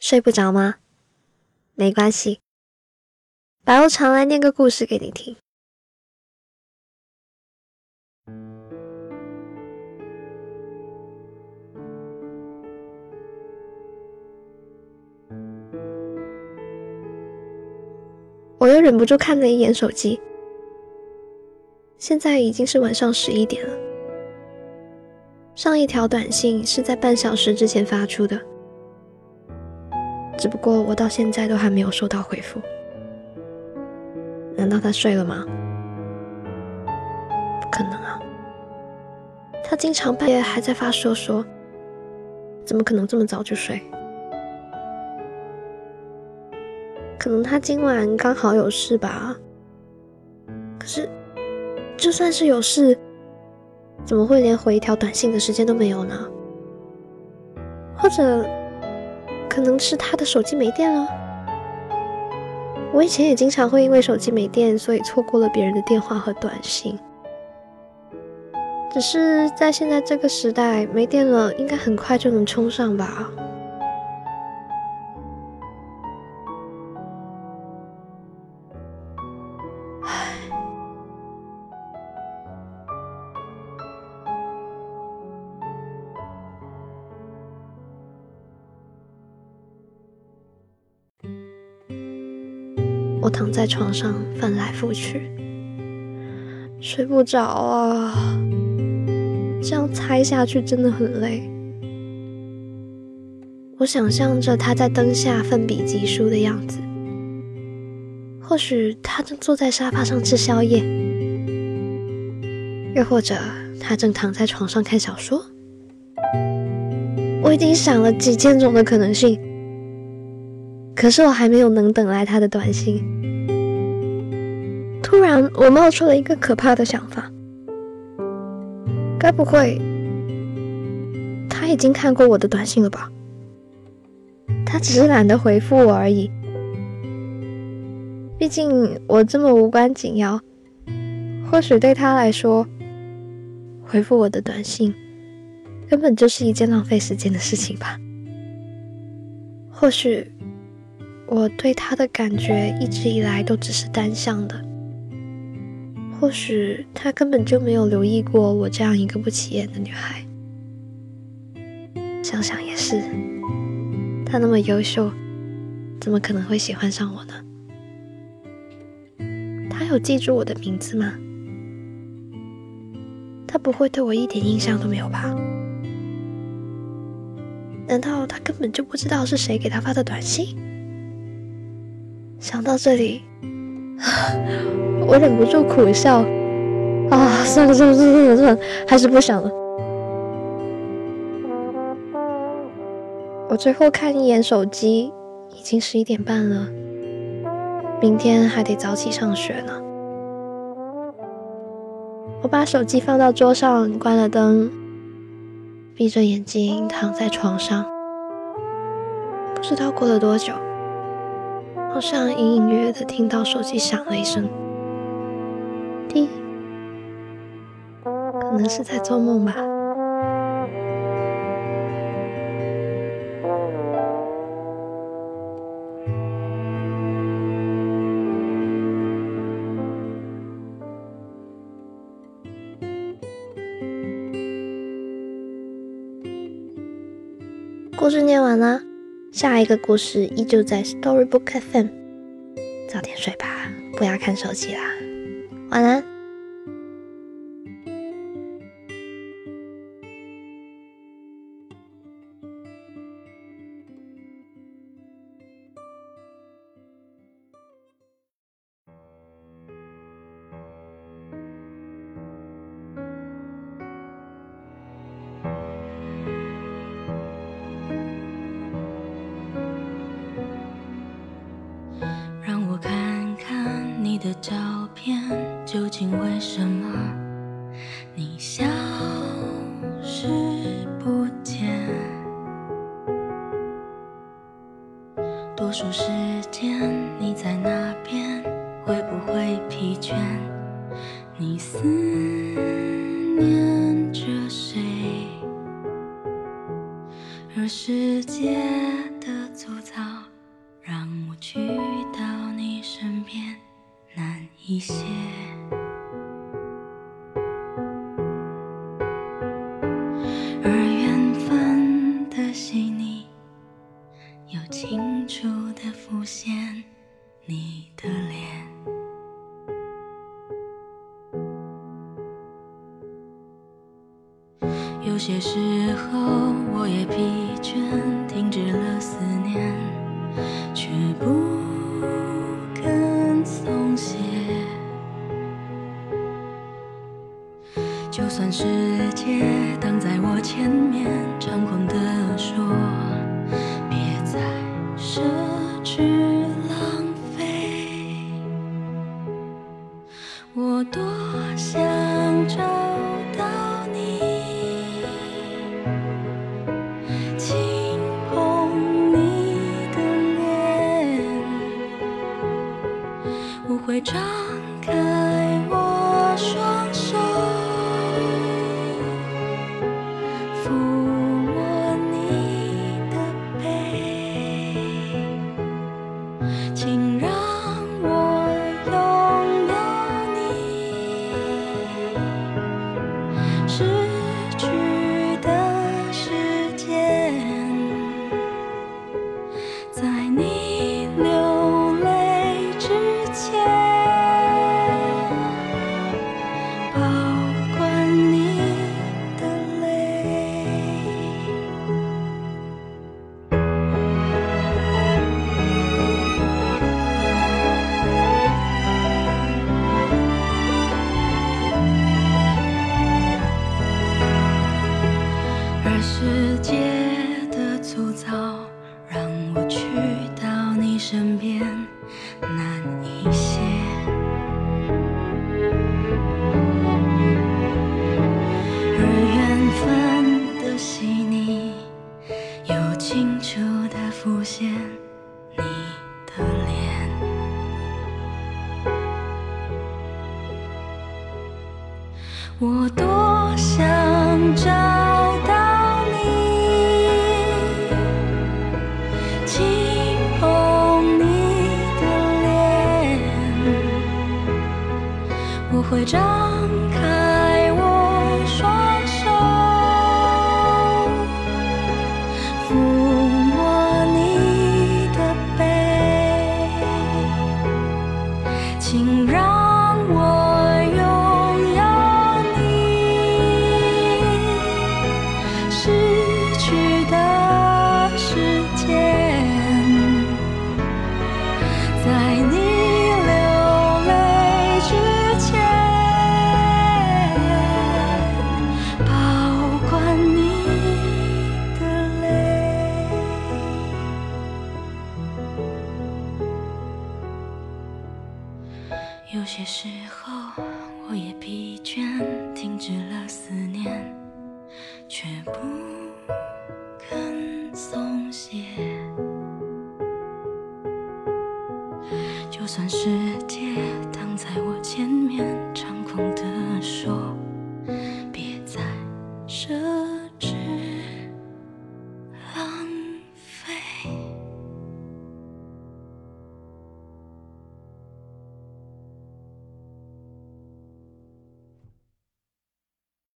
睡不着吗？没关系，白无常来念个故事给你听。我又忍不住看了一眼手机，现在已经是晚上十一点了。上一条短信是在半小时之前发出的。只不过我到现在都还没有收到回复，难道他睡了吗？不可能啊！他经常半夜还在发说说，怎么可能这么早就睡？可能他今晚刚好有事吧。可是，就算是有事，怎么会连回一条短信的时间都没有呢？或者？可能是他的手机没电了。我以前也经常会因为手机没电，所以错过了别人的电话和短信。只是在现在这个时代，没电了应该很快就能充上吧。我躺在床上翻来覆去，睡不着啊！这样猜下去真的很累。我想象着他在灯下奋笔疾书的样子，或许他正坐在沙发上吃宵夜，又或者他正躺在床上看小说。我已经想了几千种的可能性。可是我还没有能等来他的短信，突然我冒出了一个可怕的想法：该不会他已经看过我的短信了吧？他只是懒得回复我而已。毕竟我这么无关紧要，或许对他来说，回复我的短信根本就是一件浪费时间的事情吧？或许。我对他的感觉一直以来都只是单向的，或许他根本就没有留意过我这样一个不起眼的女孩。想想也是，他那么优秀，怎么可能会喜欢上我呢？他有记住我的名字吗？他不会对我一点印象都没有吧？难道他根本就不知道是谁给他发的短信？想到这里，我忍不住苦笑。啊，算了算了算了算了，还是不想了。我最后看一眼手机，已经十一点半了，明天还得早起上学呢。我把手机放到桌上，关了灯，闭着眼睛躺在床上，不知道过了多久。好像隐隐约约的听到手机响了一声，滴，可能是在做梦吧。故事念完了。下一个故事依旧在 Storybook FM，早点睡吧，不要看手机啦，晚安。的照片究竟为什么你消失不见？多数时间你在那边，会不会疲倦？你思念着谁？而世界的粗糙让我去一些。而缘分的细腻，又清楚地浮现你算世界挡在我前面，猖狂地说，别再奢侈浪费。我多想找到你，轻碰你的脸，我会张世界的粗糙，让我去到你身边难一些。而缘分的细腻，又清楚地浮现你张开我双手，抚摸你的背，请让我也疲倦，停止了思念，却不肯松懈。就算世界